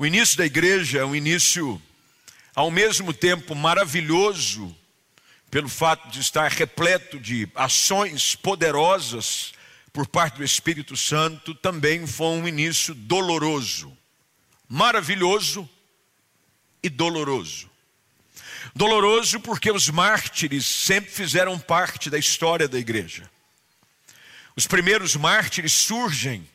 O início da igreja é um início, ao mesmo tempo, maravilhoso, pelo fato de estar repleto de ações poderosas por parte do Espírito Santo, também foi um início doloroso, maravilhoso e doloroso. Doloroso porque os mártires sempre fizeram parte da história da igreja. Os primeiros mártires surgem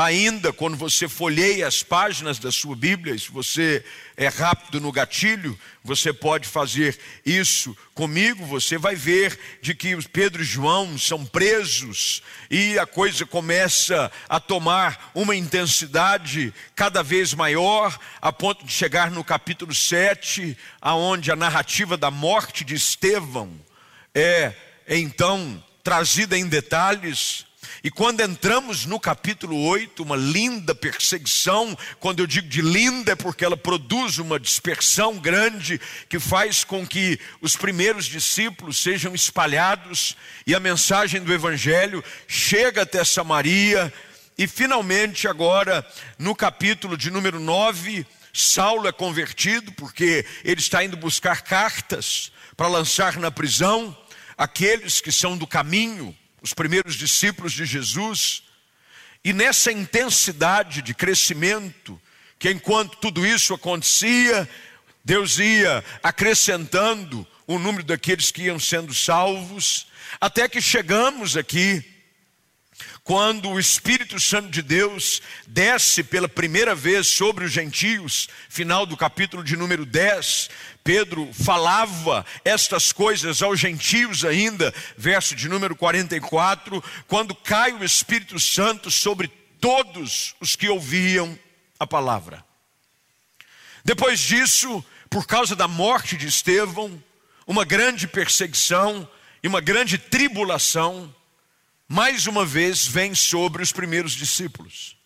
Ainda quando você folheia as páginas da sua Bíblia, se você é rápido no gatilho, você pode fazer isso comigo, você vai ver de que Pedro e João são presos e a coisa começa a tomar uma intensidade cada vez maior, a ponto de chegar no capítulo 7, aonde a narrativa da morte de Estevão é então trazida em detalhes e quando entramos no capítulo 8, uma linda perseguição, quando eu digo de linda é porque ela produz uma dispersão grande que faz com que os primeiros discípulos sejam espalhados e a mensagem do evangelho chega até Samaria. E finalmente agora no capítulo de número 9, Saulo é convertido porque ele está indo buscar cartas para lançar na prisão aqueles que são do caminho os primeiros discípulos de Jesus, e nessa intensidade de crescimento, que enquanto tudo isso acontecia, Deus ia acrescentando o número daqueles que iam sendo salvos, até que chegamos aqui, quando o Espírito Santo de Deus desce pela primeira vez sobre os gentios, final do capítulo de número 10, Pedro falava estas coisas aos gentios ainda, verso de número 44, quando cai o Espírito Santo sobre todos os que ouviam a palavra. Depois disso, por causa da morte de Estevão, uma grande perseguição e uma grande tribulação, mais uma vez vem sobre os primeiros discípulos.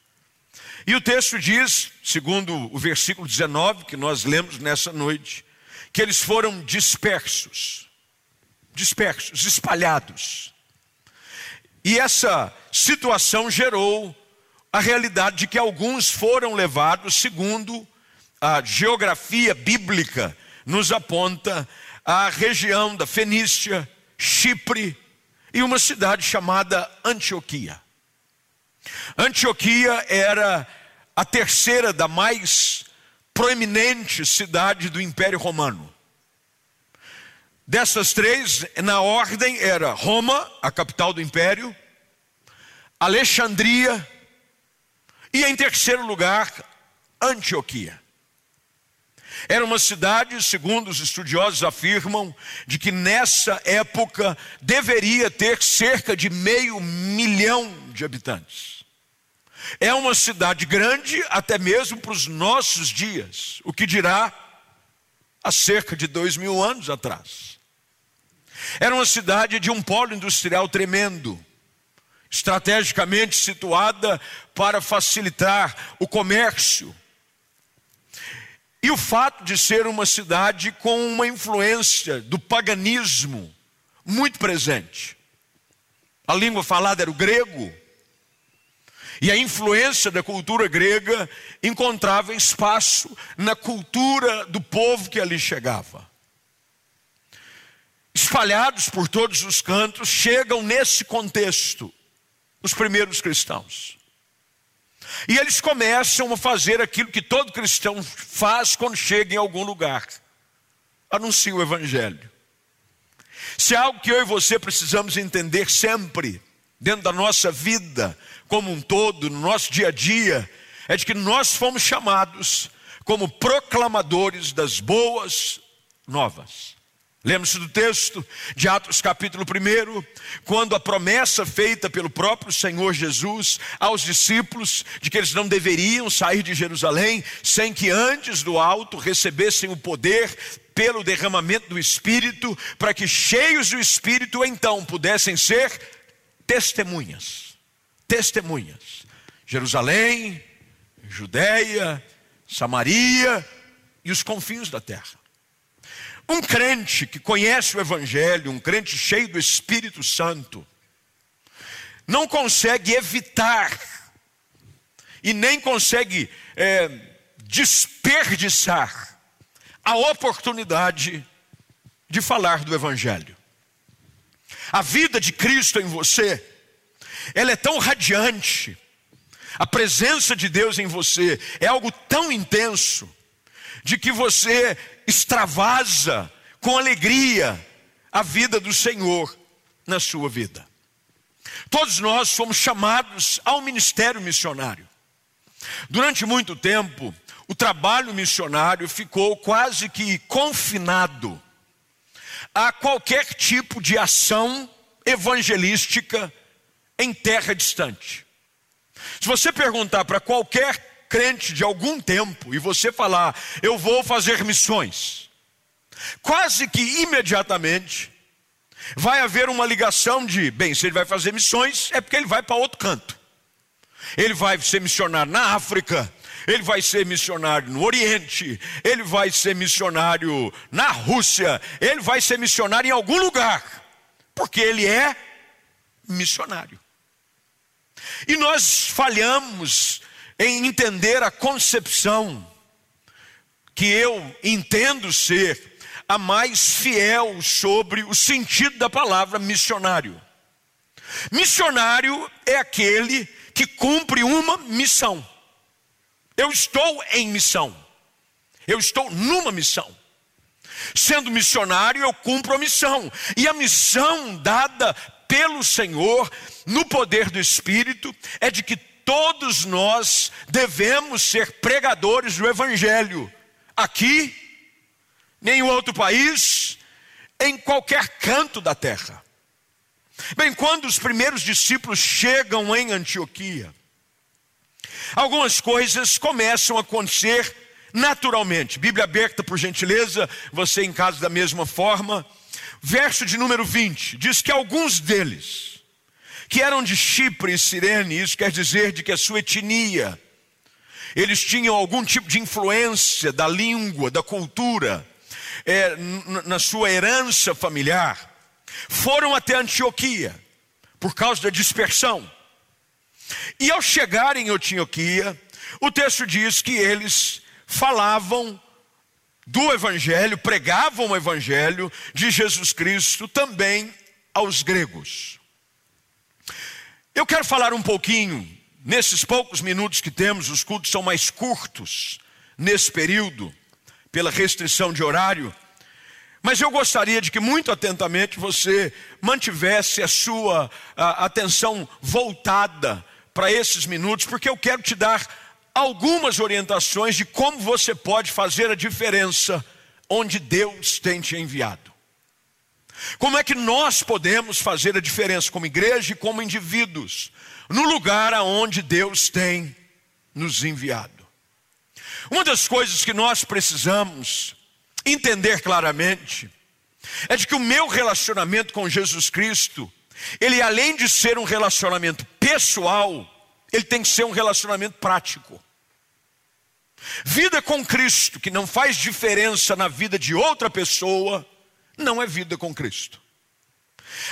E o texto diz, segundo o versículo 19 que nós lemos nessa noite, que eles foram dispersos, dispersos, espalhados. E essa situação gerou a realidade de que alguns foram levados, segundo a geografia bíblica nos aponta, à região da Fenícia, Chipre e uma cidade chamada Antioquia. Antioquia era a terceira da mais proeminente cidade do Império Romano. Dessas três, na ordem era Roma, a capital do império, Alexandria e, em terceiro lugar, Antioquia. Era uma cidade, segundo os estudiosos afirmam, de que nessa época deveria ter cerca de meio milhão de habitantes. É uma cidade grande até mesmo para os nossos dias, o que dirá há cerca de dois mil anos atrás. Era uma cidade de um polo industrial tremendo, estrategicamente situada para facilitar o comércio. E o fato de ser uma cidade com uma influência do paganismo muito presente. A língua falada era o grego e a influência da cultura grega encontrava espaço na cultura do povo que ali chegava. Espalhados por todos os cantos, chegam nesse contexto os primeiros cristãos. E eles começam a fazer aquilo que todo cristão faz quando chega em algum lugar: anuncia o Evangelho. Se é algo que eu e você precisamos entender sempre, dentro da nossa vida como um todo, no nosso dia a dia, é de que nós fomos chamados como proclamadores das boas novas. Lembre-se do texto de Atos capítulo 1, quando a promessa feita pelo próprio Senhor Jesus aos discípulos de que eles não deveriam sair de Jerusalém sem que antes do alto recebessem o poder pelo derramamento do Espírito, para que cheios do Espírito então pudessem ser testemunhas. Testemunhas. Jerusalém, Judéia, Samaria e os confins da terra. Um crente que conhece o Evangelho, um crente cheio do Espírito Santo, não consegue evitar e nem consegue é, desperdiçar a oportunidade de falar do Evangelho. A vida de Cristo em você, ela é tão radiante, a presença de Deus em você é algo tão intenso, de que você extravasa com alegria a vida do Senhor na sua vida. Todos nós somos chamados ao ministério missionário. Durante muito tempo, o trabalho missionário ficou quase que confinado a qualquer tipo de ação evangelística em terra distante. Se você perguntar para qualquer crente de algum tempo e você falar, eu vou fazer missões, quase que imediatamente vai haver uma ligação de, bem, se ele vai fazer missões, é porque ele vai para outro canto. Ele vai ser missionário na África, ele vai ser missionário no Oriente, ele vai ser missionário na Rússia, ele vai ser missionário em algum lugar, porque ele é missionário. E nós falhamos em entender a concepção que eu entendo ser a mais fiel sobre o sentido da palavra missionário. Missionário é aquele que cumpre uma missão. Eu estou em missão. Eu estou numa missão. Sendo missionário, eu cumpro a missão. E a missão dada pelo Senhor, no poder do Espírito, é de que todos nós devemos ser pregadores do Evangelho, aqui nenhum outro país, em qualquer canto da terra. Bem, quando os primeiros discípulos chegam em Antioquia, algumas coisas começam a acontecer naturalmente. Bíblia aberta, por gentileza, você em casa da mesma forma. Verso de número 20 diz que alguns deles, que eram de Chipre e Cirene, isso quer dizer de que a sua etnia, eles tinham algum tipo de influência da língua, da cultura, é, na sua herança familiar, foram até Antioquia, por causa da dispersão. E ao chegarem em Antioquia, o texto diz que eles falavam do Evangelho, pregavam o Evangelho de Jesus Cristo também aos gregos. Eu quero falar um pouquinho, nesses poucos minutos que temos, os cultos são mais curtos nesse período pela restrição de horário, mas eu gostaria de que muito atentamente você mantivesse a sua a, atenção voltada para esses minutos, porque eu quero te dar algumas orientações de como você pode fazer a diferença onde Deus tem te enviado. Como é que nós podemos fazer a diferença como igreja e como indivíduos no lugar aonde Deus tem nos enviado? Uma das coisas que nós precisamos entender claramente é de que o meu relacionamento com Jesus Cristo, ele além de ser um relacionamento pessoal, ele tem que ser um relacionamento prático. Vida com Cristo, que não faz diferença na vida de outra pessoa, não é vida com Cristo.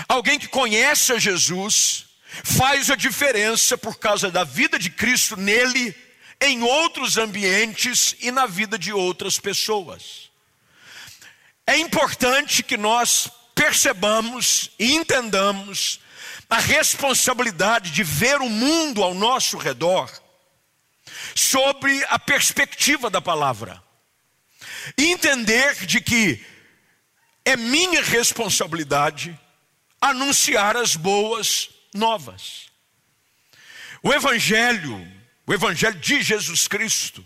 Alguém que conhece a Jesus, faz a diferença por causa da vida de Cristo nele em outros ambientes e na vida de outras pessoas. É importante que nós percebamos e entendamos a responsabilidade de ver o mundo ao nosso redor sobre a perspectiva da palavra. Entender de que é minha responsabilidade anunciar as boas novas. O Evangelho o Evangelho de Jesus Cristo,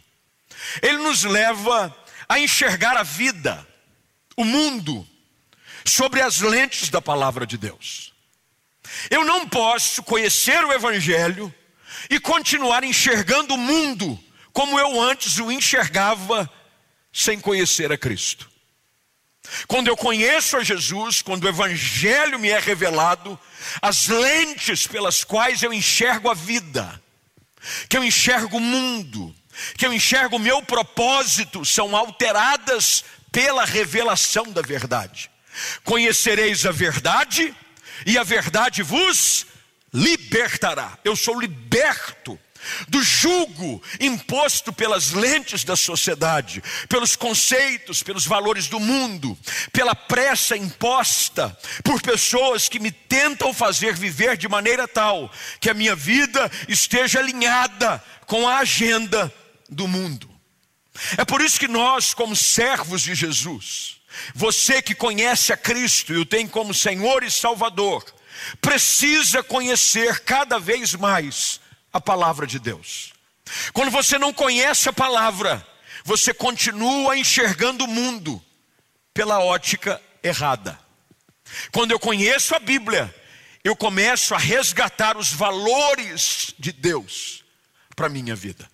ele nos leva a enxergar a vida, o mundo, sobre as lentes da palavra de Deus. Eu não posso conhecer o Evangelho e continuar enxergando o mundo como eu antes o enxergava sem conhecer a Cristo. Quando eu conheço a Jesus, quando o Evangelho me é revelado, as lentes pelas quais eu enxergo a vida, que eu enxergo o mundo, que eu enxergo o meu propósito, são alteradas pela revelação da verdade. Conhecereis a verdade, e a verdade vos libertará. Eu sou liberto do jugo imposto pelas lentes da sociedade, pelos conceitos, pelos valores do mundo, pela pressa imposta por pessoas que me tentam fazer viver de maneira tal que a minha vida esteja alinhada com a agenda do mundo. É por isso que nós, como servos de Jesus, você que conhece a Cristo e o tem como Senhor e Salvador, precisa conhecer cada vez mais a palavra de Deus. Quando você não conhece a palavra, você continua enxergando o mundo pela ótica errada. Quando eu conheço a Bíblia, eu começo a resgatar os valores de Deus para a minha vida.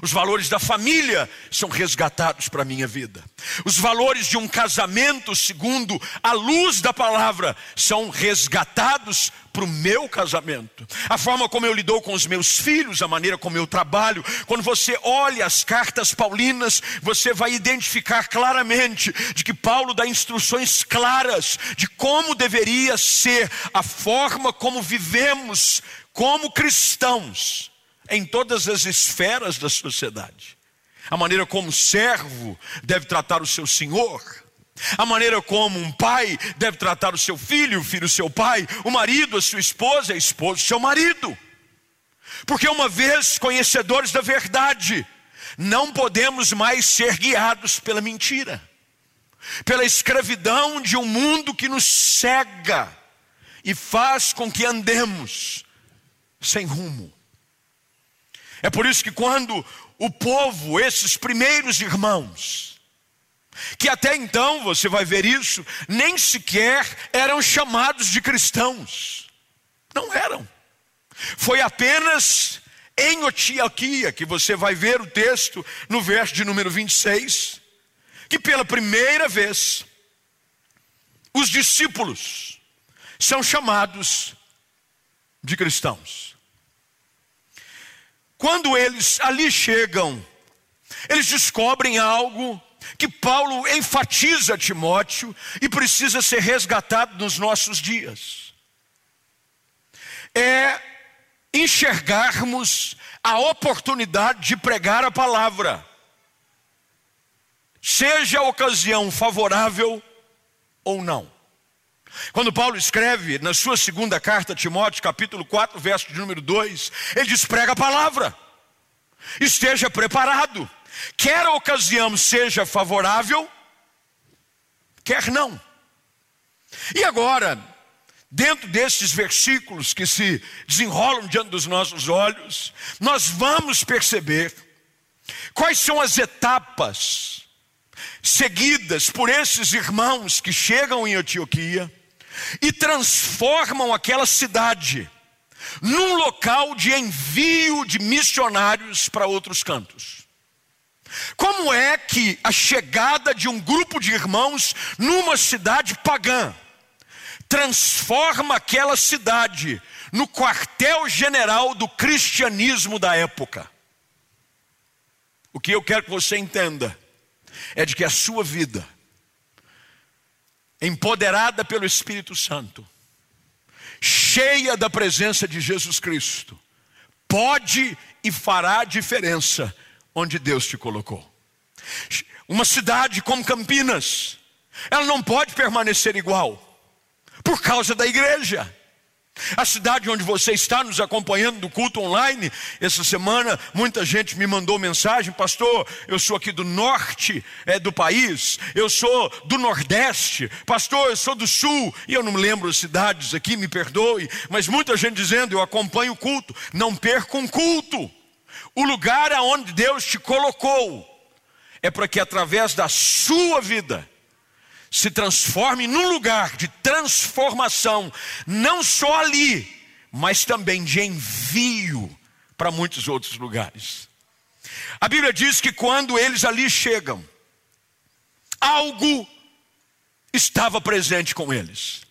Os valores da família são resgatados para a minha vida. Os valores de um casamento, segundo a luz da palavra, são resgatados para o meu casamento. A forma como eu lido com os meus filhos, a maneira como eu trabalho. Quando você olha as cartas paulinas, você vai identificar claramente de que Paulo dá instruções claras de como deveria ser a forma como vivemos como cristãos em todas as esferas da sociedade. A maneira como o servo deve tratar o seu senhor, a maneira como um pai deve tratar o seu filho, o filho o seu pai, o marido a sua esposa, a esposa o seu marido. Porque uma vez conhecedores da verdade, não podemos mais ser guiados pela mentira, pela escravidão de um mundo que nos cega e faz com que andemos sem rumo. É por isso que quando o povo, esses primeiros irmãos, que até então você vai ver isso, nem sequer eram chamados de cristãos. Não eram. Foi apenas em Antioquia, que você vai ver o texto no verso de número 26, que pela primeira vez os discípulos são chamados de cristãos. Quando eles ali chegam, eles descobrem algo que Paulo enfatiza a Timóteo e precisa ser resgatado nos nossos dias. É enxergarmos a oportunidade de pregar a palavra, seja a ocasião favorável ou não. Quando Paulo escreve na sua segunda carta a Timóteo, capítulo 4, verso de número 2, ele diz: prega a palavra, esteja preparado, quer a ocasião seja favorável, quer não. E agora, dentro desses versículos que se desenrolam diante dos nossos olhos, nós vamos perceber quais são as etapas seguidas por esses irmãos que chegam em Antioquia e transformam aquela cidade num local de envio de missionários para outros cantos. Como é que a chegada de um grupo de irmãos numa cidade pagã transforma aquela cidade no quartel-general do cristianismo da época? O que eu quero que você entenda é de que a sua vida empoderada pelo Espírito Santo, cheia da presença de Jesus Cristo, pode e fará diferença onde Deus te colocou. Uma cidade como Campinas, ela não pode permanecer igual, por causa da igreja. A cidade onde você está nos acompanhando do culto online, essa semana muita gente me mandou mensagem, pastor, eu sou aqui do norte é, do país, eu sou do nordeste, pastor, eu sou do sul, e eu não lembro as cidades aqui, me perdoe, mas muita gente dizendo, eu acompanho o culto, não perca um culto. O lugar aonde Deus te colocou é para que através da sua vida se transforme num lugar de transformação, não só ali, mas também de envio para muitos outros lugares. A Bíblia diz que quando eles ali chegam, algo estava presente com eles.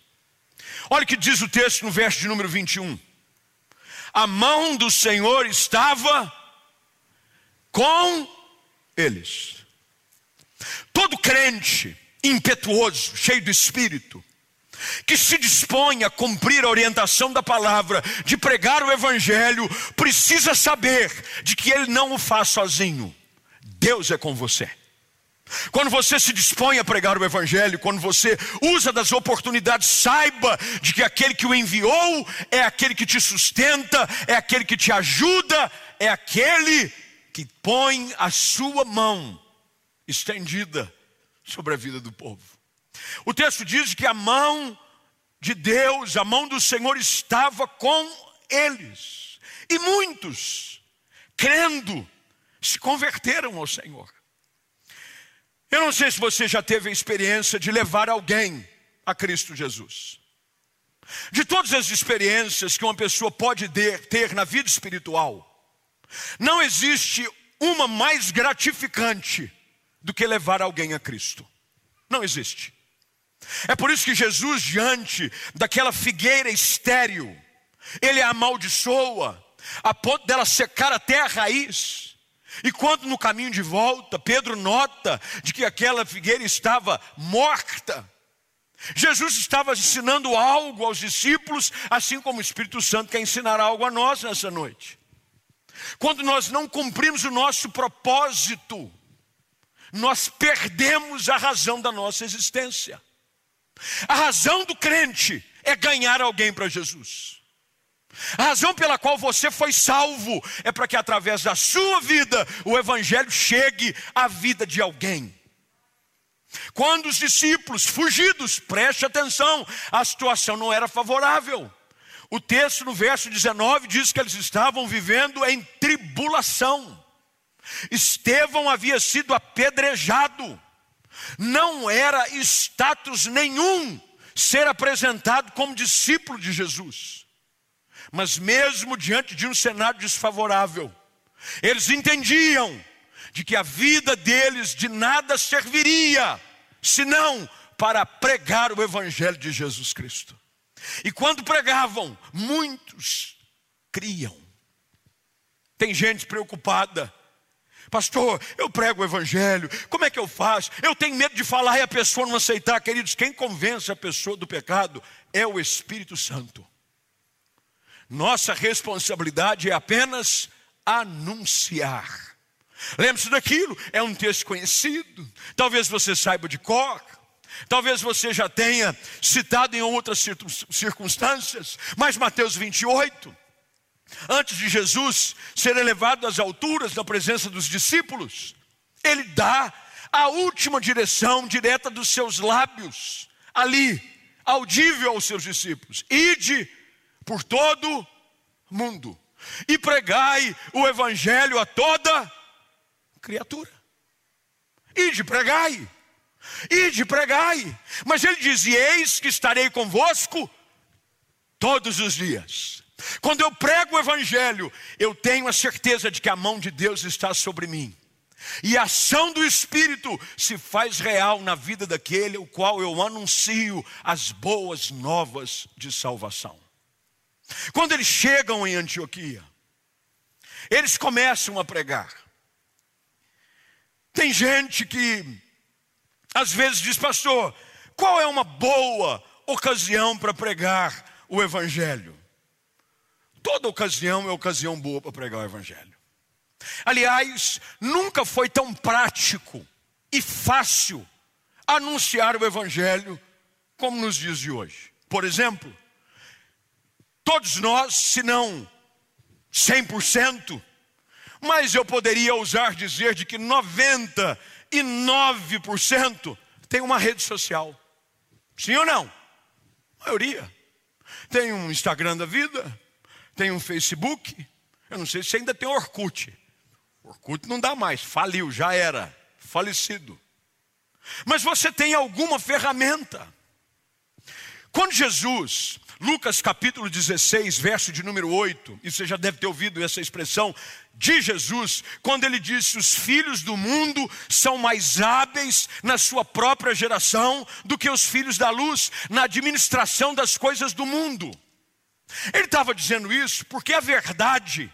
Olha o que diz o texto no verso de número 21. A mão do Senhor estava com eles. Todo crente impetuoso, cheio do espírito, que se dispõe a cumprir a orientação da palavra, de pregar o evangelho, precisa saber de que ele não o faz sozinho. Deus é com você. Quando você se dispõe a pregar o Evangelho, quando você usa das oportunidades, saiba de que aquele que o enviou é aquele que te sustenta, é aquele que te ajuda, é aquele que põe a sua mão estendida sobre a vida do povo. O texto diz que a mão de Deus, a mão do Senhor estava com eles. E muitos, crendo, se converteram ao Senhor. Eu não sei se você já teve a experiência de levar alguém a Cristo Jesus. De todas as experiências que uma pessoa pode ter na vida espiritual, não existe uma mais gratificante do que levar alguém a Cristo. Não existe. É por isso que Jesus, diante daquela figueira estéril, ele a amaldiçoa, a ponto dela secar até a raiz. E quando no caminho de volta, Pedro nota de que aquela figueira estava morta, Jesus estava ensinando algo aos discípulos, assim como o Espírito Santo quer ensinar algo a nós nessa noite. Quando nós não cumprimos o nosso propósito, nós perdemos a razão da nossa existência. A razão do crente é ganhar alguém para Jesus. A razão pela qual você foi salvo é para que através da sua vida o evangelho chegue à vida de alguém. Quando os discípulos fugidos, preste atenção, a situação não era favorável. O texto no verso 19 diz que eles estavam vivendo em tribulação. Estevão havia sido apedrejado não era status nenhum ser apresentado como discípulo de Jesus. Mas mesmo diante de um cenário desfavorável, eles entendiam de que a vida deles de nada serviria, senão para pregar o evangelho de Jesus Cristo. E quando pregavam, muitos criam. Tem gente preocupada Pastor, eu prego o evangelho, como é que eu faço? Eu tenho medo de falar e a pessoa não aceitar. Queridos, quem convence a pessoa do pecado é o Espírito Santo. Nossa responsabilidade é apenas anunciar. Lembre-se daquilo, é um texto conhecido, talvez você saiba de cor, talvez você já tenha citado em outras circunstâncias, mas Mateus 28, Antes de Jesus ser elevado às alturas na presença dos discípulos, ele dá a última direção direta dos seus lábios, ali, audível aos seus discípulos: Ide por todo mundo e pregai o evangelho a toda criatura. Ide, pregai. Ide, pregai. Mas ele diz: Eis que estarei convosco todos os dias quando eu prego o Evangelho, eu tenho a certeza de que a mão de Deus está sobre mim. E a ação do Espírito se faz real na vida daquele o qual eu anuncio as boas novas de salvação. Quando eles chegam em Antioquia, eles começam a pregar. Tem gente que às vezes diz, pastor, qual é uma boa ocasião para pregar o Evangelho? Toda ocasião é ocasião boa para pregar o Evangelho. Aliás, nunca foi tão prático e fácil anunciar o Evangelho como nos dias de hoje. Por exemplo, todos nós, se não 100%, mas eu poderia ousar dizer de que 99% tem uma rede social. Sim ou não? A maioria. Tem um Instagram da vida, tem um Facebook, eu não sei se ainda tem Orkut. Orkut não dá mais, faliu, já era, falecido. Mas você tem alguma ferramenta. Quando Jesus, Lucas capítulo 16, verso de número 8, e você já deve ter ouvido essa expressão de Jesus, quando ele disse: Os filhos do mundo são mais hábeis na sua própria geração do que os filhos da luz na administração das coisas do mundo. Ele estava dizendo isso porque a verdade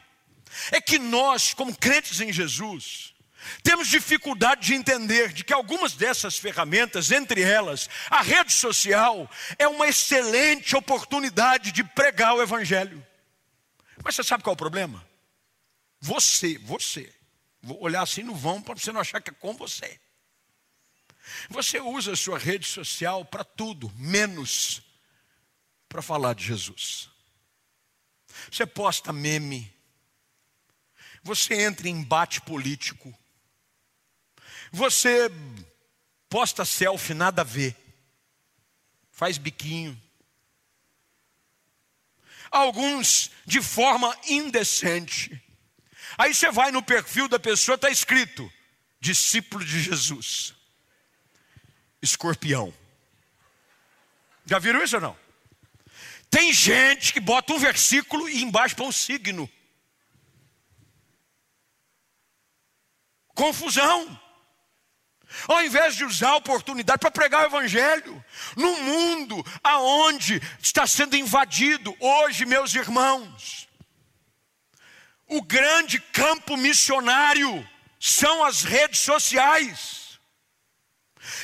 é que nós, como crentes em Jesus, Temos dificuldade de entender de que algumas dessas ferramentas, entre elas a rede social, é uma excelente oportunidade de pregar o evangelho. Mas você sabe qual é o problema? Você, você. Vou olhar assim no vão para você não achar que é com você. Você usa a sua rede social para tudo, menos para falar de Jesus. Você posta meme. Você entra em embate político. Você posta selfie, nada a ver. Faz biquinho. Alguns de forma indecente. Aí você vai no perfil da pessoa, está escrito: discípulo de Jesus, escorpião. Já viram isso ou não? Tem gente que bota um versículo e embaixo põe um signo. Confusão. Ao invés de usar a oportunidade para pregar o evangelho, no mundo aonde está sendo invadido hoje, meus irmãos, o grande campo missionário são as redes sociais.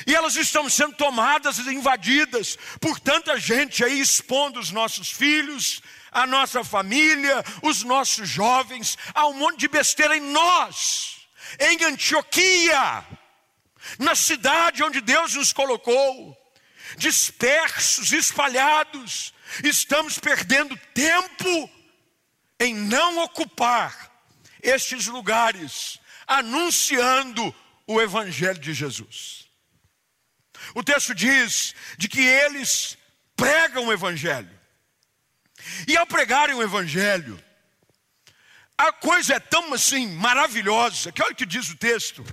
E elas estão sendo tomadas e invadidas por tanta gente aí expondo os nossos filhos, a nossa família, os nossos jovens, a um monte de besteira em nós, em Antioquia, na cidade onde Deus nos colocou, dispersos, espalhados, estamos perdendo tempo em não ocupar estes lugares, anunciando o Evangelho de Jesus. O texto diz de que eles pregam o Evangelho, e ao pregarem o Evangelho, a coisa é tão assim maravilhosa, que olha o que diz o texto,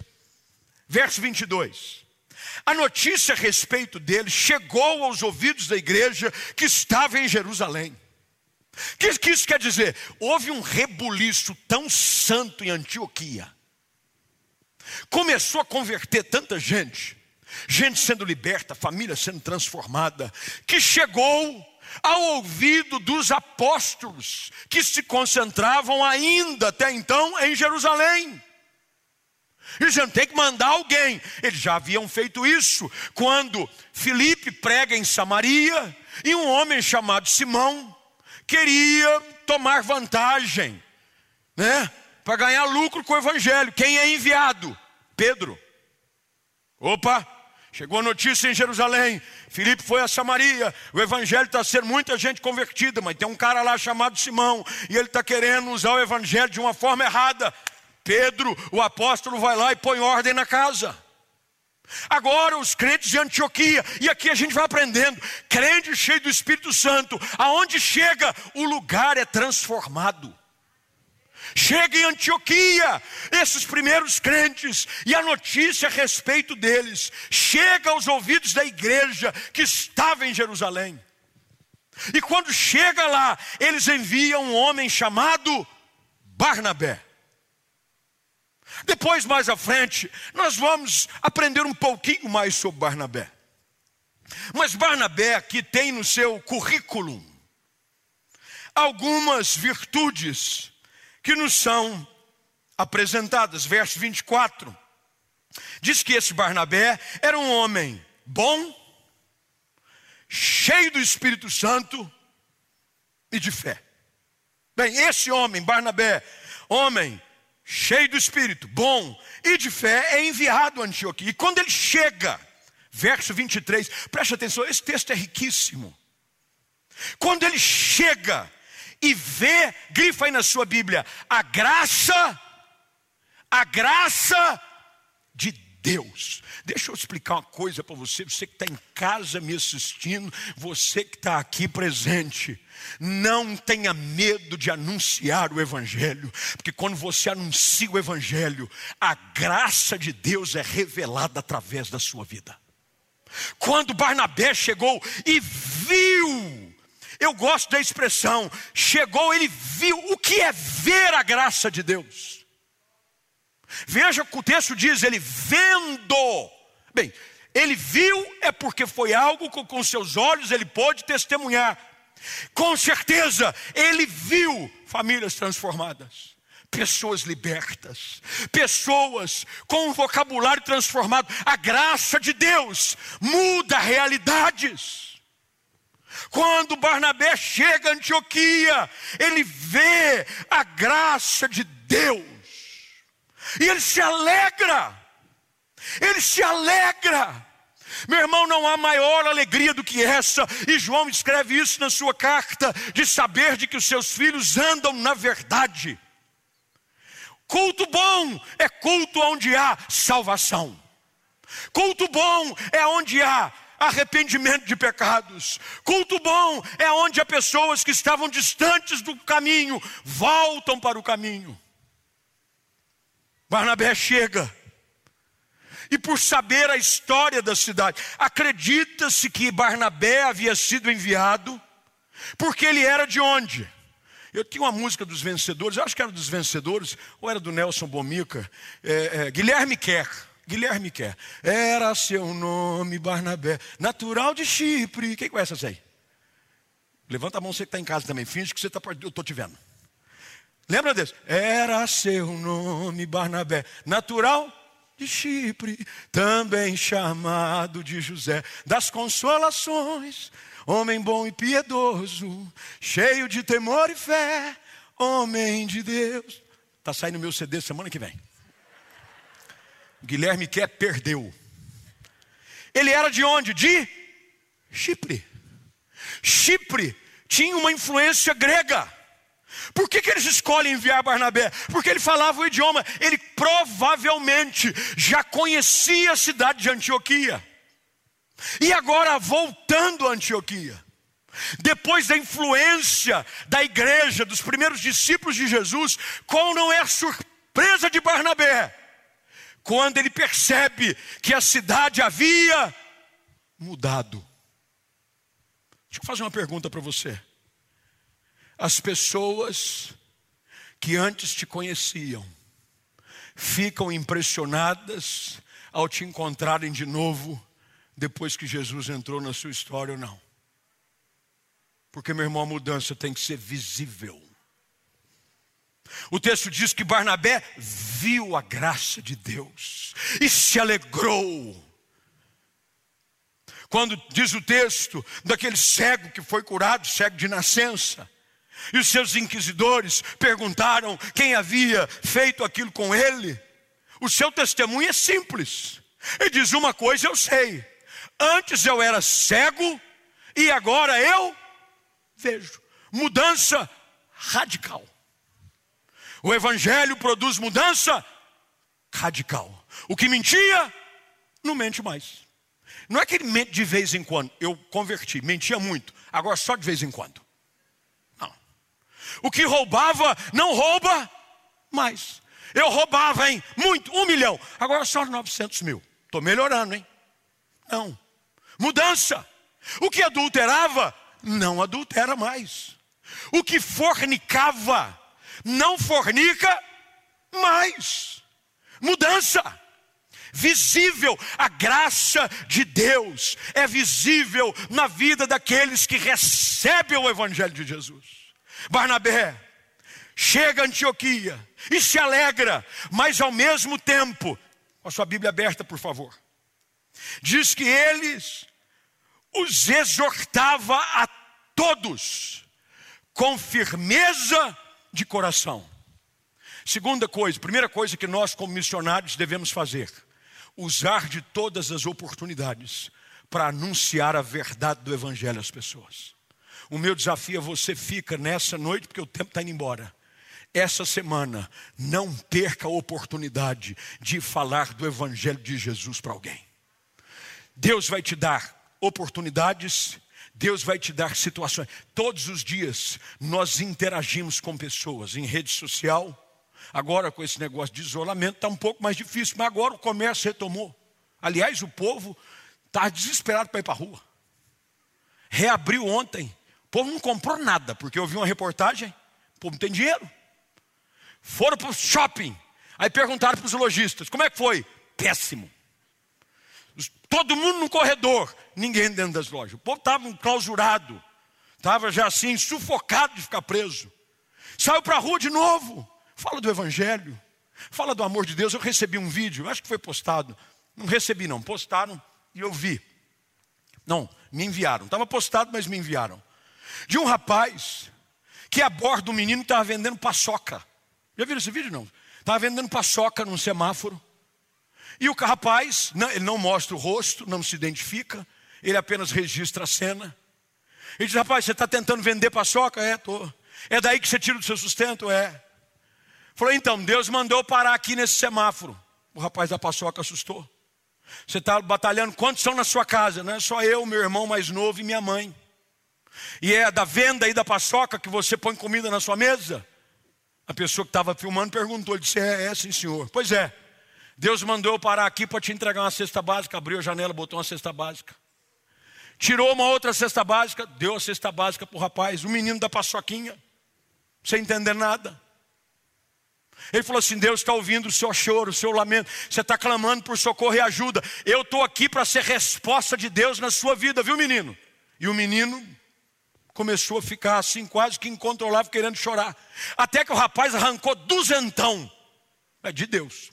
verso 22. A notícia a respeito dele chegou aos ouvidos da igreja que estava em Jerusalém. O que, que isso quer dizer? Houve um rebuliço tão santo em Antioquia. Começou a converter tanta gente, gente sendo liberta, família sendo transformada, que chegou ao ouvido dos apóstolos que se concentravam ainda até então em Jerusalém. Eles tem que mandar alguém. Eles já haviam feito isso quando Filipe prega em Samaria e um homem chamado Simão queria tomar vantagem, né? Para ganhar lucro com o evangelho. Quem é enviado? Pedro. Opa, chegou a notícia em Jerusalém. Filipe foi a Samaria. O evangelho está sendo muita gente convertida, mas tem um cara lá chamado Simão e ele está querendo usar o evangelho de uma forma errada. Pedro, o apóstolo, vai lá e põe ordem na casa. Agora os crentes de Antioquia, e aqui a gente vai aprendendo, crente cheio do Espírito Santo, aonde chega, o lugar é transformado. Chega em Antioquia, esses primeiros crentes, e a notícia a respeito deles chega aos ouvidos da igreja que estava em Jerusalém. E quando chega lá, eles enviam um homem chamado Barnabé. Depois, mais à frente, nós vamos aprender um pouquinho mais sobre Barnabé. Mas Barnabé aqui tem no seu currículo algumas virtudes que nos são apresentadas. Verso 24 diz que esse Barnabé era um homem bom, cheio do Espírito Santo e de fé. Bem, esse homem, Barnabé, homem cheio do Espírito, bom e de fé, é enviado a Antioquia. E quando ele chega, verso 23, preste atenção, esse texto é riquíssimo. Quando ele chega e vê, grifa aí na sua Bíblia, a graça, a graça de Deus. Deixa eu explicar uma coisa para você, você que está em casa me assistindo, você que está aqui presente. Não tenha medo de anunciar o Evangelho, porque quando você anuncia o Evangelho, a graça de Deus é revelada através da sua vida. Quando Barnabé chegou e viu, eu gosto da expressão, chegou, ele viu, o que é ver a graça de Deus? Veja que o texto diz, ele vendo, bem, ele viu é porque foi algo que com seus olhos ele pôde testemunhar. Com certeza, ele viu famílias transformadas, pessoas libertas, pessoas com um vocabulário transformado. A graça de Deus muda realidades. Quando Barnabé chega a Antioquia, ele vê a graça de Deus, e ele se alegra, ele se alegra. Meu irmão, não há maior alegria do que essa, e João escreve isso na sua carta, de saber de que os seus filhos andam na verdade. Culto bom é culto onde há salvação. Culto bom é onde há arrependimento de pecados. Culto bom é onde há pessoas que estavam distantes do caminho voltam para o caminho. Barnabé chega. E por saber a história da cidade, acredita-se que Barnabé havia sido enviado, porque ele era de onde? Eu tinha uma música dos vencedores, acho que era dos vencedores, ou era do Nelson Bomica, é, é, Guilherme Kerr. Guilherme Kerr. Era seu nome, Barnabé, natural de Chipre. Quem conhece essa aí? Levanta a mão, você que está em casa também. Finge que você está. Eu estou te vendo. Lembra desse? Era seu nome, Barnabé, natural de Chipre, também chamado de José das consolações homem bom e piedoso, cheio de temor e fé, homem de Deus. Está saindo meu CD semana que vem. Guilherme quer perdeu. Ele era de onde? De Chipre. Chipre tinha uma influência grega. Por que, que eles escolhem enviar Barnabé? Porque ele falava o idioma, ele provavelmente já conhecia a cidade de Antioquia. E agora, voltando a Antioquia, depois da influência da igreja, dos primeiros discípulos de Jesus, qual não é a surpresa de Barnabé? Quando ele percebe que a cidade havia mudado. Deixa eu fazer uma pergunta para você. As pessoas que antes te conheciam ficam impressionadas ao te encontrarem de novo depois que Jesus entrou na sua história ou não. Porque, meu irmão, a mudança tem que ser visível. O texto diz que Barnabé viu a graça de Deus e se alegrou. Quando diz o texto daquele cego que foi curado, cego de nascença, e os seus inquisidores perguntaram quem havia feito aquilo com ele, o seu testemunho é simples. Ele diz: Uma coisa eu sei, Antes eu era cego e agora eu vejo. Mudança radical. O Evangelho produz mudança radical. O que mentia, não mente mais. Não é que ele mente de vez em quando. Eu converti, mentia muito. Agora só de vez em quando. Não. O que roubava, não rouba mais. Eu roubava em muito, um milhão. Agora só 900 mil. Estou melhorando, hein? Não. Mudança. O que adulterava, não adultera mais. O que fornicava, não fornica mais. Mudança. Visível, a graça de Deus é visível na vida daqueles que recebem o Evangelho de Jesus. Barnabé chega a Antioquia e se alegra, mas ao mesmo tempo, com a sua Bíblia aberta, por favor, diz que eles os exortava a todos com firmeza de coração. Segunda coisa, primeira coisa que nós, como missionários, devemos fazer: usar de todas as oportunidades para anunciar a verdade do Evangelho às pessoas. O meu desafio é você fica nessa noite, porque o tempo está indo embora. Essa semana, não perca a oportunidade de falar do Evangelho de Jesus para alguém. Deus vai te dar oportunidades, Deus vai te dar situações. Todos os dias nós interagimos com pessoas em rede social. Agora, com esse negócio de isolamento, está um pouco mais difícil, mas agora o comércio retomou. Aliás, o povo está desesperado para ir para a rua. Reabriu ontem. O povo não comprou nada, porque eu vi uma reportagem, o povo não tem dinheiro. Foram para o shopping. Aí perguntaram para os lojistas: como é que foi? Péssimo. Todo mundo no corredor, ninguém dentro das lojas. O povo estava enclausurado, estava já assim, sufocado de ficar preso. Saiu para a rua de novo. fala do Evangelho, fala do amor de Deus. Eu recebi um vídeo, acho que foi postado. Não recebi, não, postaram e eu vi. Não, me enviaram. Estava postado, mas me enviaram. De um rapaz que a bordo do menino estava vendendo paçoca. Já viram esse vídeo? Não. Estava vendendo paçoca num semáforo. E o rapaz, não, ele não mostra o rosto, não se identifica, ele apenas registra a cena. Ele diz: Rapaz, você está tentando vender paçoca? É, estou. É daí que você tira o seu sustento? É. Falou: Então, Deus mandou parar aqui nesse semáforo. O rapaz da paçoca assustou. Você está batalhando, quantos são na sua casa? Não é só eu, meu irmão mais novo e minha mãe. E é da venda aí da paçoca que você põe comida na sua mesa? A pessoa que estava filmando perguntou, ele disse, é, é sim senhor. Pois é, Deus mandou eu parar aqui para te entregar uma cesta básica, abriu a janela, botou uma cesta básica. Tirou uma outra cesta básica, deu a cesta básica para o rapaz, o menino da paçoquinha, sem entender nada. Ele falou assim: Deus está ouvindo o seu choro, o seu lamento, você está clamando por socorro e ajuda. Eu estou aqui para ser resposta de Deus na sua vida, viu, menino? E o menino começou a ficar assim, quase que incontrolável, querendo chorar. Até que o rapaz arrancou duzentão. É de Deus.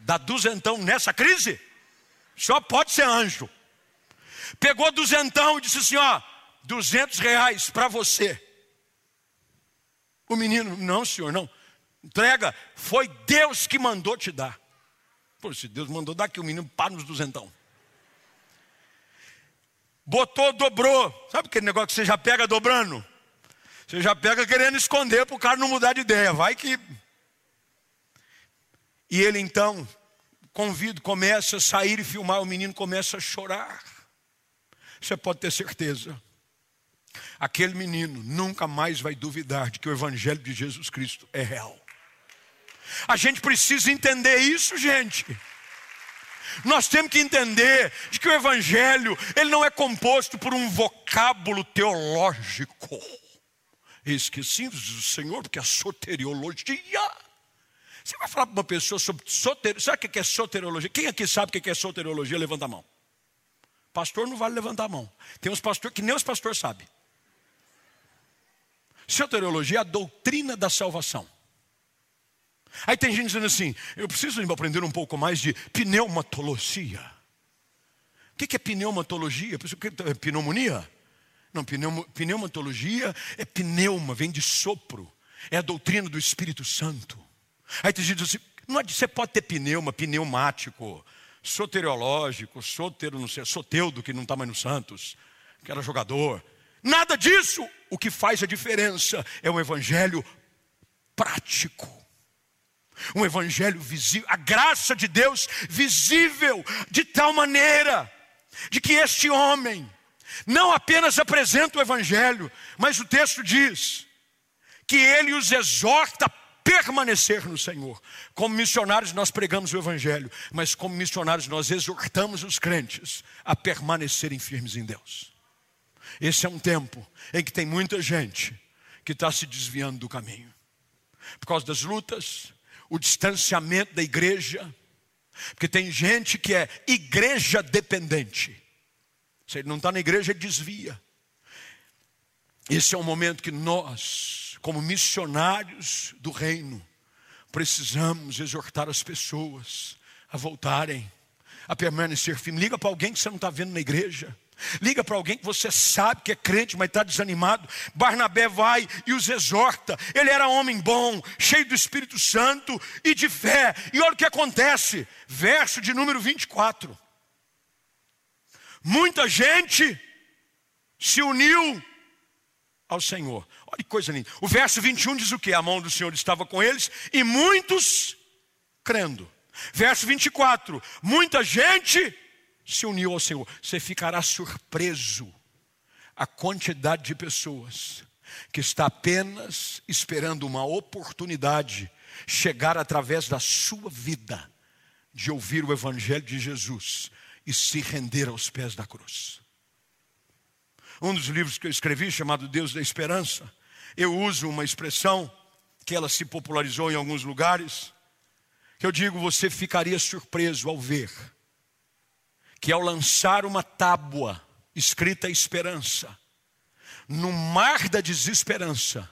Dá duzentão nessa crise? Só pode ser anjo. Pegou duzentão e disse assim: ó, duzentos reais para você. O menino, não, senhor, não. Entrega, foi Deus que mandou te dar. Pô, se Deus mandou dar, que o menino para nos duzentão. Botou, dobrou. Sabe aquele negócio que você já pega dobrando? Você já pega querendo esconder para o cara não mudar de ideia. Vai que. E ele então, convido, começa a sair e filmar. O menino começa a chorar. Você pode ter certeza. Aquele menino nunca mais vai duvidar de que o Evangelho de Jesus Cristo é real. A gente precisa entender isso, gente. Nós temos que entender de que o evangelho, ele não é composto por um vocábulo teológico. Esqueci do Senhor, porque a soteriologia. Você vai falar para uma pessoa sobre soteriologia. Sabe o que é soteriologia? Quem aqui sabe o que é soteriologia? Levanta a mão. Pastor não vale levantar a mão. Tem uns pastores que nem os pastores sabem. Soteriologia é a doutrina da salvação. Aí tem gente dizendo assim: eu preciso aprender um pouco mais de pneumatologia. O que é pneumatologia? É pneumonia? Não, pneumatologia é pneuma, vem de sopro. É a doutrina do Espírito Santo. Aí tem gente assim: não, você pode ter pneuma, pneumático, soteriológico, sotero, não sei, soteudo, que não está mais no Santos, que era jogador. Nada disso. O que faz a diferença é o evangelho prático. Um evangelho visível, a graça de Deus visível de tal maneira de que este homem não apenas apresenta o evangelho, mas o texto diz que ele os exorta permanecer no Senhor. Como missionários nós pregamos o evangelho, mas como missionários nós exortamos os crentes a permanecerem firmes em Deus. Esse é um tempo em que tem muita gente que está se desviando do caminho. Por causa das lutas, o distanciamento da igreja, porque tem gente que é igreja dependente. Se ele não está na igreja, ele desvia. Esse é um momento que nós, como missionários do reino, precisamos exortar as pessoas a voltarem, a permanecer firmes. Liga para alguém que você não está vendo na igreja. Liga para alguém que você sabe que é crente, mas está desanimado. Barnabé vai e os exorta. Ele era homem bom, cheio do Espírito Santo e de fé. E olha o que acontece. Verso de número 24. Muita gente se uniu ao Senhor. Olha que coisa linda. O verso 21 diz o que? A mão do Senhor estava com eles e muitos crendo. Verso 24: muita gente se uniu ao Senhor, você ficará surpreso a quantidade de pessoas que está apenas esperando uma oportunidade chegar através da sua vida de ouvir o evangelho de Jesus e se render aos pés da cruz. Um dos livros que eu escrevi, chamado Deus da Esperança, eu uso uma expressão que ela se popularizou em alguns lugares, que eu digo: você ficaria surpreso ao ver que ao lançar uma tábua escrita esperança, no mar da desesperança,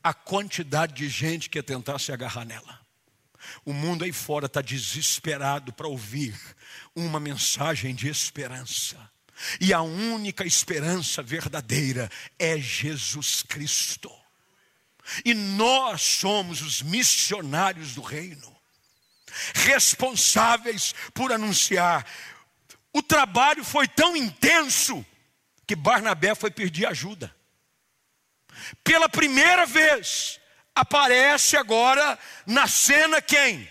a quantidade de gente que ia tentar se agarrar nela. O mundo aí fora está desesperado para ouvir uma mensagem de esperança. E a única esperança verdadeira é Jesus Cristo. E nós somos os missionários do reino, responsáveis por anunciar. O trabalho foi tão intenso que Barnabé foi pedir ajuda. Pela primeira vez, aparece agora na cena quem?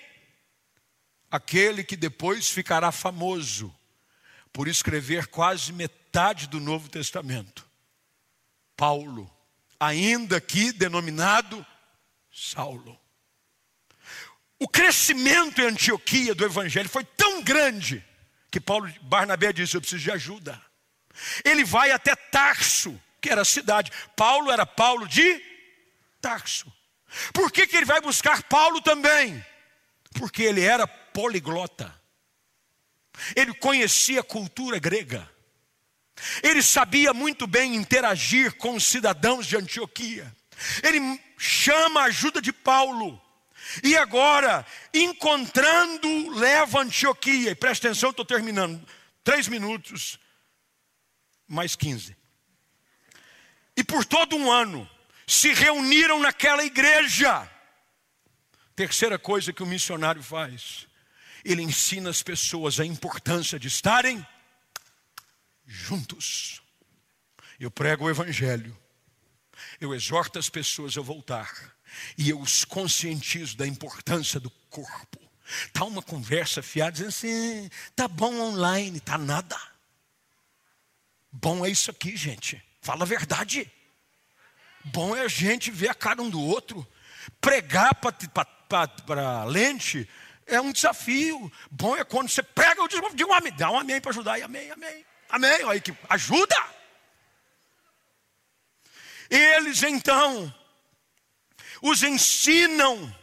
Aquele que depois ficará famoso por escrever quase metade do Novo Testamento. Paulo, ainda que denominado Saulo. O crescimento em Antioquia do evangelho foi tão grande que Paulo Barnabé disse: "Eu preciso de ajuda". Ele vai até Tarso, que era a cidade. Paulo era Paulo de Tarso. Por que, que ele vai buscar Paulo também? Porque ele era poliglota. Ele conhecia a cultura grega. Ele sabia muito bem interagir com os cidadãos de Antioquia. Ele chama a ajuda de Paulo. E agora, encontrando, leva Antioquia. E presta atenção, estou terminando. Três minutos, mais quinze. E por todo um ano, se reuniram naquela igreja. Terceira coisa que o missionário faz, ele ensina as pessoas a importância de estarem juntos. Eu prego o Evangelho, eu exorto as pessoas a voltar, e eu os conscientizo da importância do corpo. Está uma conversa fiada dizendo assim: tá bom online, tá nada. Bom é isso aqui, gente. Fala a verdade. Bom é a gente ver a cara um do outro. Pregar para lente é um desafio. Bom é quando você prega, eu digo um amém, dá um amém para ajudar. E amém, amém, amém. Olha que ajuda. Eles então os ensinam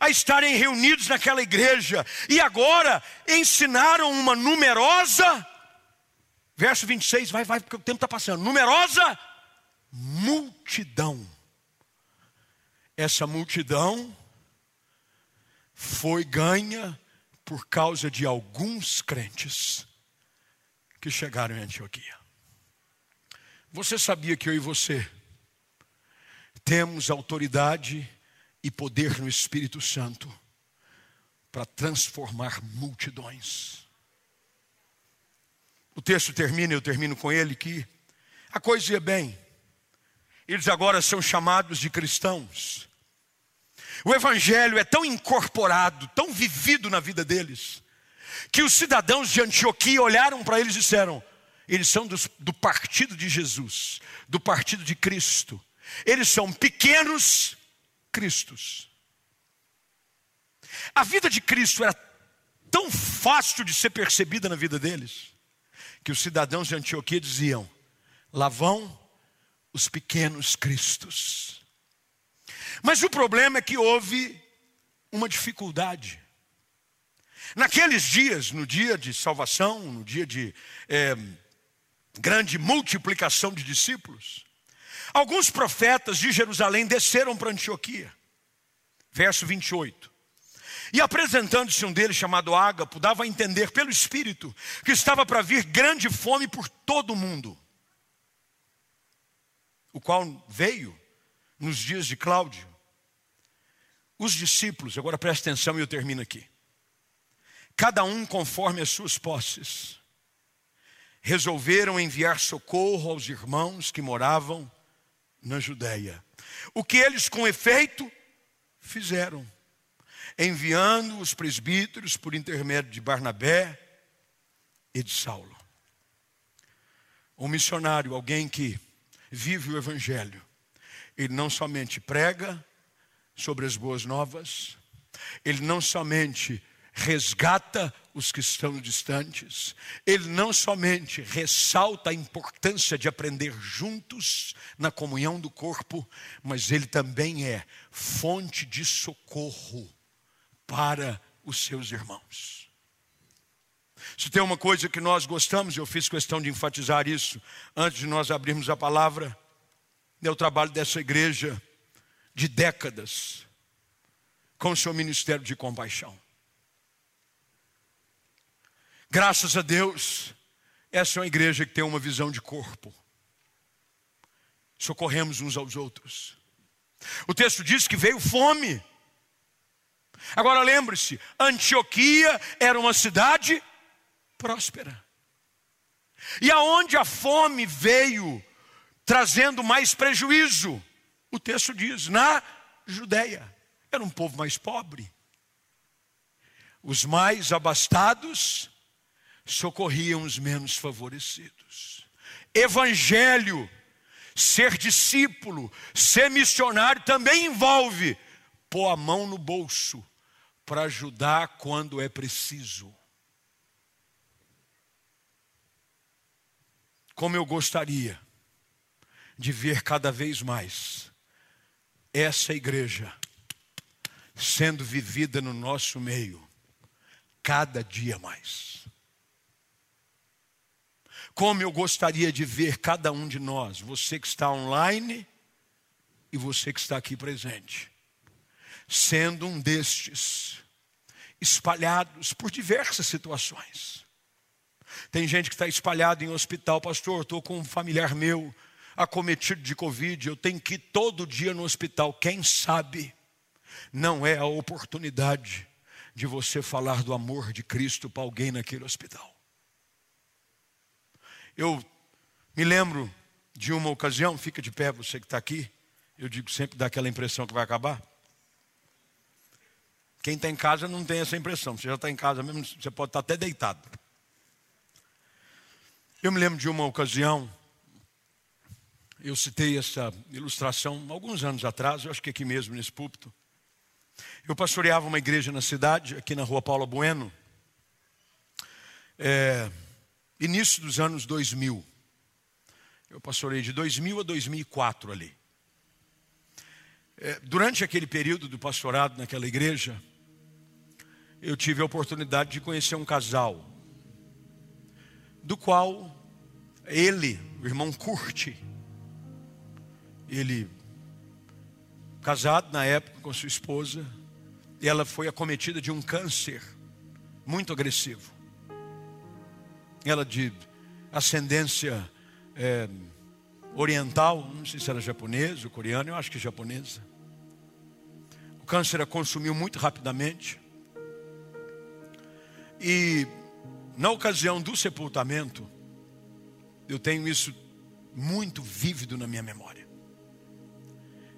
a estarem reunidos naquela igreja e agora ensinaram uma numerosa, verso 26, vai, vai, porque o tempo está passando, numerosa multidão. Essa multidão foi ganha por causa de alguns crentes que chegaram em Antioquia. Você sabia que eu e você temos autoridade e poder no Espírito Santo para transformar multidões? O texto termina, eu termino com ele que a coisa ia bem. Eles agora são chamados de cristãos. O Evangelho é tão incorporado, tão vivido na vida deles, que os cidadãos de Antioquia olharam para eles e disseram: eles são dos, do partido de Jesus, do partido de Cristo. Eles são pequenos Cristos. A vida de Cristo era tão fácil de ser percebida na vida deles, que os cidadãos de Antioquia diziam: lá vão os pequenos cristos. Mas o problema é que houve uma dificuldade. Naqueles dias, no dia de salvação, no dia de é, grande multiplicação de discípulos, alguns profetas de Jerusalém desceram para Antioquia. Verso 28. E apresentando-se um deles, chamado Ágapo, dava a entender pelo Espírito que estava para vir grande fome por todo o mundo o qual veio nos dias de Cláudio. Os discípulos, agora preste atenção e eu termino aqui. Cada um conforme as suas posses, resolveram enviar socorro aos irmãos que moravam na Judéia. O que eles, com efeito, fizeram, enviando os presbíteros por intermédio de Barnabé e de Saulo. Um missionário, alguém que vive o Evangelho. Ele não somente prega sobre as boas novas, ele não somente resgata os que estão distantes, ele não somente ressalta a importância de aprender juntos na comunhão do corpo, mas ele também é fonte de socorro para os seus irmãos. Se tem uma coisa que nós gostamos, eu fiz questão de enfatizar isso antes de nós abrirmos a palavra, é o trabalho dessa igreja de décadas com o seu ministério de compaixão. Graças a Deus, essa é uma igreja que tem uma visão de corpo. Socorremos uns aos outros. O texto diz que veio fome. Agora lembre-se, Antioquia era uma cidade próspera. E aonde a fome veio trazendo mais prejuízo? O texto diz: na Judéia. Era um povo mais pobre. Os mais abastados socorriam os menos favorecidos. Evangelho, ser discípulo, ser missionário também envolve pôr a mão no bolso para ajudar quando é preciso. Como eu gostaria de ver cada vez mais essa igreja sendo vivida no nosso meio, cada dia mais. Como eu gostaria de ver cada um de nós, você que está online e você que está aqui presente, sendo um destes, espalhados por diversas situações. Tem gente que está espalhado em hospital, pastor, estou com um familiar meu acometido de Covid, eu tenho que ir todo dia no hospital. Quem sabe não é a oportunidade de você falar do amor de Cristo para alguém naquele hospital. Eu me lembro de uma ocasião, fica de pé você que está aqui, eu digo sempre dá aquela impressão que vai acabar. Quem está em casa não tem essa impressão, você já está em casa mesmo, você pode estar até deitado. Eu me lembro de uma ocasião, eu citei essa ilustração alguns anos atrás, eu acho que aqui mesmo nesse púlpito. Eu pastoreava uma igreja na cidade, aqui na rua Paula Bueno, é, início dos anos 2000. Eu pastorei de 2000 a 2004 ali. É, durante aquele período do pastorado naquela igreja, eu tive a oportunidade de conhecer um casal, do qual ele, o irmão Curte, ele casado na época com sua esposa, e ela foi acometida de um câncer muito agressivo. Ela de ascendência é, oriental, não sei se era japonesa ou coreana, eu acho que japonesa. O câncer a consumiu muito rapidamente. E na ocasião do sepultamento, eu tenho isso muito vívido na minha memória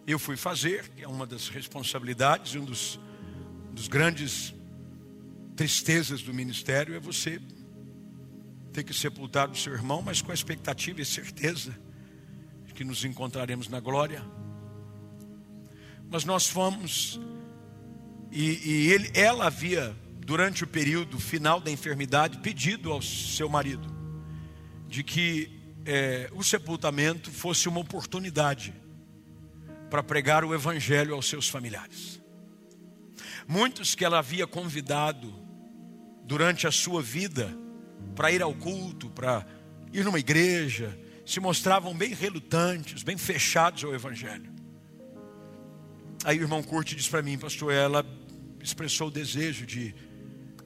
eu fui fazer, que é uma das responsabilidades, um dos, dos grandes tristezas do ministério é você ter que sepultar o seu irmão, mas com a expectativa e certeza de que nos encontraremos na glória. Mas nós fomos, e, e ele, ela havia, durante o período final da enfermidade, pedido ao seu marido de que é, o sepultamento fosse uma oportunidade para pregar o Evangelho aos seus familiares. Muitos que ela havia convidado durante a sua vida para ir ao culto, para ir numa igreja, se mostravam bem relutantes, bem fechados ao Evangelho. Aí o irmão Curte disse para mim, pastor, ela expressou o desejo de,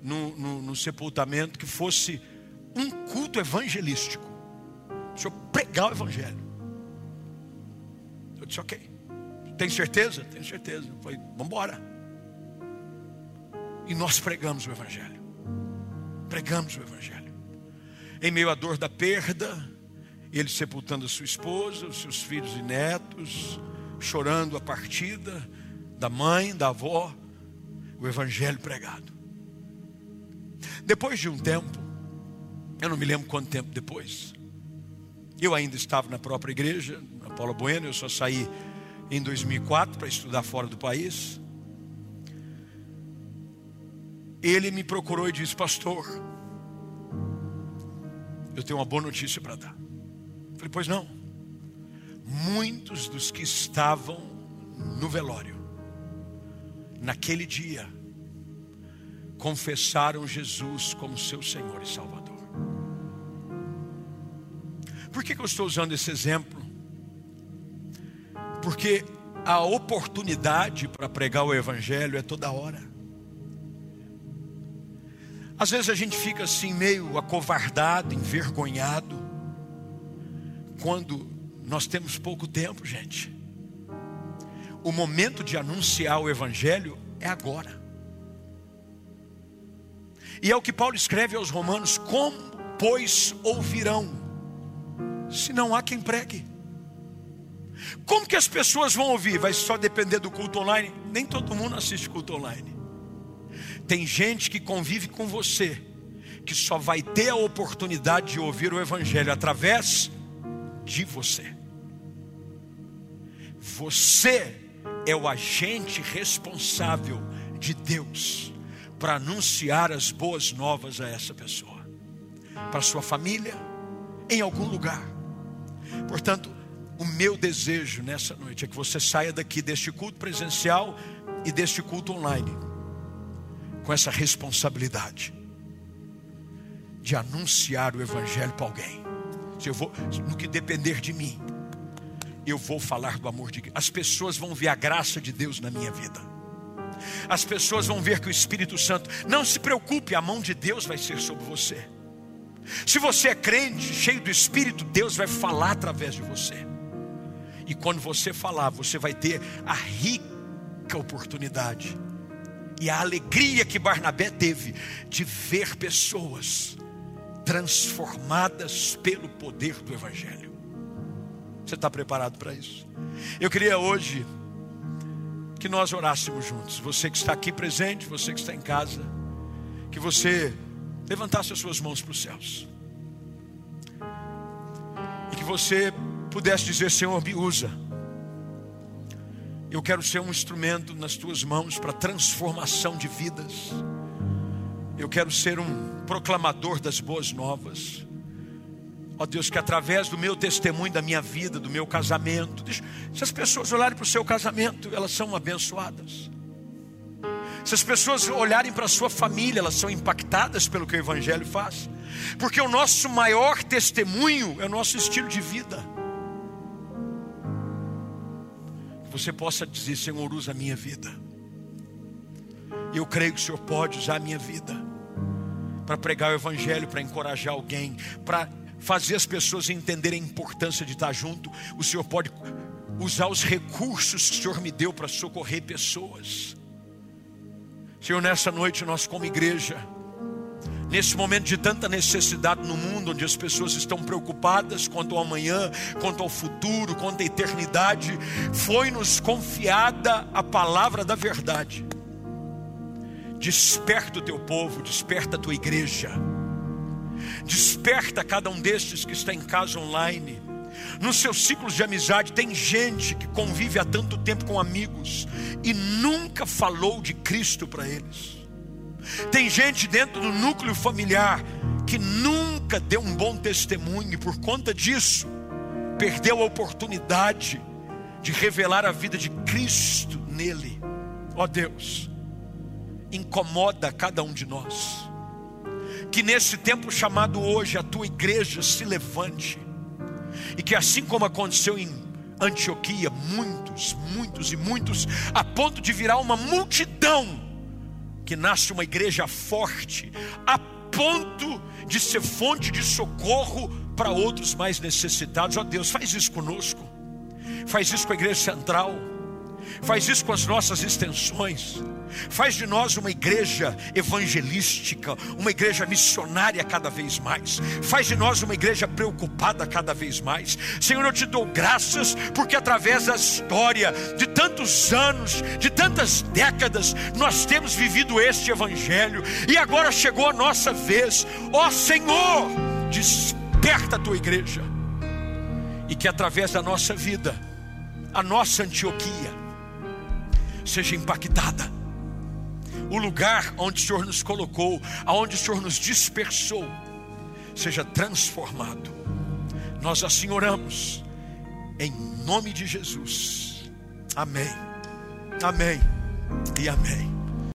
no, no, no sepultamento, que fosse um culto evangelístico. O senhor pregar o Evangelho. Eu disse, ok. Tem certeza? Tenho certeza. Falei, vamos embora. E nós pregamos o Evangelho. Pregamos o Evangelho. Em meio à dor da perda, ele sepultando a sua esposa, os seus filhos e netos, chorando a partida da mãe, da avó, o Evangelho pregado. Depois de um tempo, eu não me lembro quanto tempo depois, eu ainda estava na própria igreja, na Paula Bueno, eu só saí em 2004 para estudar fora do país. Ele me procurou e disse: Pastor, eu tenho uma boa notícia para dar. Eu falei: Pois não. Muitos dos que estavam no velório, naquele dia, confessaram Jesus como seu Senhor e Salvador. Por que, que eu estou usando esse exemplo? Porque a oportunidade para pregar o Evangelho é toda hora. Às vezes a gente fica assim meio acovardado, envergonhado, quando nós temos pouco tempo, gente. O momento de anunciar o Evangelho é agora. E é o que Paulo escreve aos Romanos: como, pois, ouvirão, se não há quem pregue? Como que as pessoas vão ouvir? Vai só depender do culto online? Nem todo mundo assiste culto online. Tem gente que convive com você, que só vai ter a oportunidade de ouvir o Evangelho através de você. Você é o agente responsável de Deus para anunciar as boas novas a essa pessoa, para sua família, em algum lugar. Portanto, o meu desejo nessa noite é que você saia daqui deste culto presencial e deste culto online com essa responsabilidade de anunciar o evangelho para alguém. Se eu vou, no que depender de mim, eu vou falar do amor de Deus. As pessoas vão ver a graça de Deus na minha vida. As pessoas vão ver que o Espírito Santo, não se preocupe, a mão de Deus vai ser sobre você. Se você é crente, cheio do Espírito, Deus vai falar através de você. E quando você falar, você vai ter a rica oportunidade e a alegria que Barnabé teve de ver pessoas transformadas pelo poder do Evangelho. Você está preparado para isso? Eu queria hoje que nós orássemos juntos. Você que está aqui presente, você que está em casa, que você levantasse as suas mãos para os céus. E que você pudesse dizer: Senhor, me usa. Eu quero ser um instrumento nas tuas mãos para transformação de vidas. Eu quero ser um proclamador das boas novas. Ó Deus, que através do meu testemunho, da minha vida, do meu casamento, se as pessoas olharem para o seu casamento, elas são abençoadas. Se as pessoas olharem para a sua família, elas são impactadas pelo que o Evangelho faz. Porque o nosso maior testemunho é o nosso estilo de vida. Você possa dizer: Senhor, usa a minha vida. Eu creio que o Senhor pode usar a minha vida para pregar o Evangelho, para encorajar alguém, para fazer as pessoas entenderem a importância de estar junto. O Senhor pode usar os recursos que o Senhor me deu para socorrer pessoas. Senhor, nessa noite nós, como igreja, nesse momento de tanta necessidade no mundo, onde as pessoas estão preocupadas quanto ao amanhã, quanto ao futuro, quanto à eternidade, foi-nos confiada a palavra da verdade. Desperta o teu povo, desperta a tua igreja, desperta cada um destes que está em casa online. Nos seus ciclos de amizade, tem gente que convive há tanto tempo com amigos e nunca falou de Cristo para eles. Tem gente dentro do núcleo familiar que nunca deu um bom testemunho e por conta disso perdeu a oportunidade de revelar a vida de Cristo nele. Ó oh Deus, incomoda cada um de nós. Que nesse tempo chamado hoje a tua igreja se levante e que assim como aconteceu em Antioquia, muitos, muitos e muitos, a ponto de virar uma multidão que nasce uma igreja forte, a ponto de ser fonte de socorro para outros mais necessitados. Ó oh, Deus, faz isso conosco, faz isso com a igreja central, faz isso com as nossas extensões. Faz de nós uma igreja evangelística, uma igreja missionária cada vez mais. Faz de nós uma igreja preocupada cada vez mais. Senhor, eu te dou graças porque através da história de tantos anos, de tantas décadas, nós temos vivido este evangelho e agora chegou a nossa vez. Ó Senhor, desperta a tua igreja e que através da nossa vida, a nossa Antioquia seja impactada o lugar onde o Senhor nos colocou, aonde o Senhor nos dispersou, seja transformado. Nós assim oramos, em nome de Jesus. Amém, amém e amém.